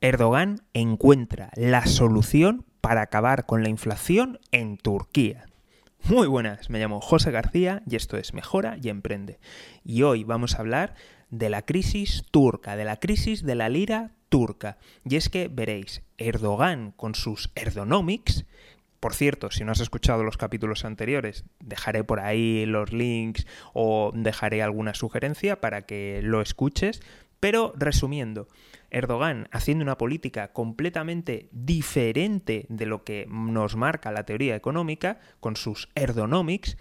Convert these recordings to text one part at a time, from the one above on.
Erdogan encuentra la solución para acabar con la inflación en Turquía. Muy buenas, me llamo José García y esto es Mejora y Emprende. Y hoy vamos a hablar de la crisis turca, de la crisis de la lira turca. Y es que veréis, Erdogan con sus Erdonomics, por cierto, si no has escuchado los capítulos anteriores, dejaré por ahí los links o dejaré alguna sugerencia para que lo escuches. Pero resumiendo, Erdogan haciendo una política completamente diferente de lo que nos marca la teoría económica, con sus Erdonomics,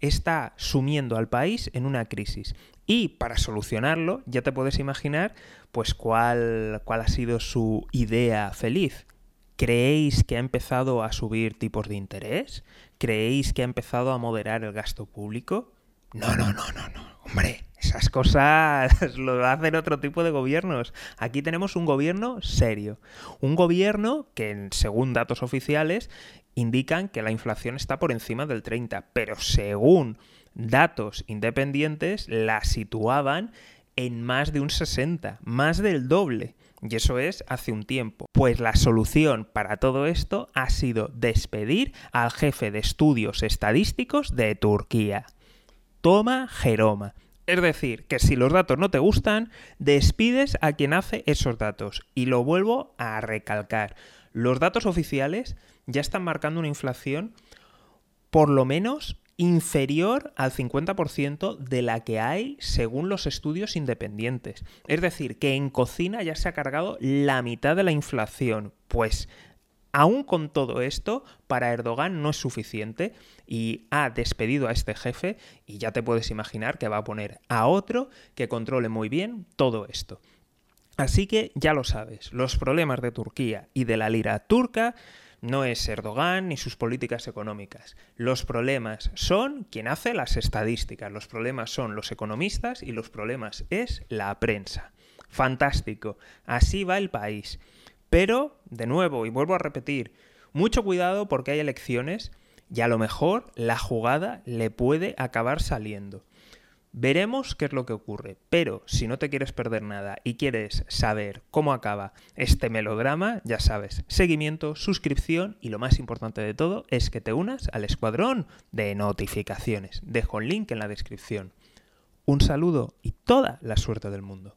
está sumiendo al país en una crisis. Y para solucionarlo, ya te puedes imaginar, pues cuál, cuál ha sido su idea feliz. ¿Creéis que ha empezado a subir tipos de interés? ¿Creéis que ha empezado a moderar el gasto público? No, no, no, no, no. Hombre, esas cosas lo hacen otro tipo de gobiernos. Aquí tenemos un gobierno serio. Un gobierno que, según datos oficiales, indican que la inflación está por encima del 30, pero según datos independientes la situaban en más de un 60, más del doble. Y eso es hace un tiempo. Pues la solución para todo esto ha sido despedir al jefe de estudios estadísticos de Turquía. Toma Jeroma. Es decir, que si los datos no te gustan, despides a quien hace esos datos. Y lo vuelvo a recalcar. Los datos oficiales ya están marcando una inflación por lo menos inferior al 50% de la que hay según los estudios independientes. Es decir, que en cocina ya se ha cargado la mitad de la inflación. Pues aún con todo esto, para Erdogan no es suficiente y ha despedido a este jefe y ya te puedes imaginar que va a poner a otro que controle muy bien todo esto. Así que ya lo sabes, los problemas de Turquía y de la lira turca no es Erdogan ni sus políticas económicas. Los problemas son quien hace las estadísticas, los problemas son los economistas y los problemas es la prensa. Fantástico, así va el país. Pero, de nuevo, y vuelvo a repetir, mucho cuidado porque hay elecciones y a lo mejor la jugada le puede acabar saliendo. Veremos qué es lo que ocurre, pero si no te quieres perder nada y quieres saber cómo acaba este melodrama, ya sabes, seguimiento, suscripción y lo más importante de todo es que te unas al escuadrón de notificaciones. Dejo el link en la descripción. Un saludo y toda la suerte del mundo.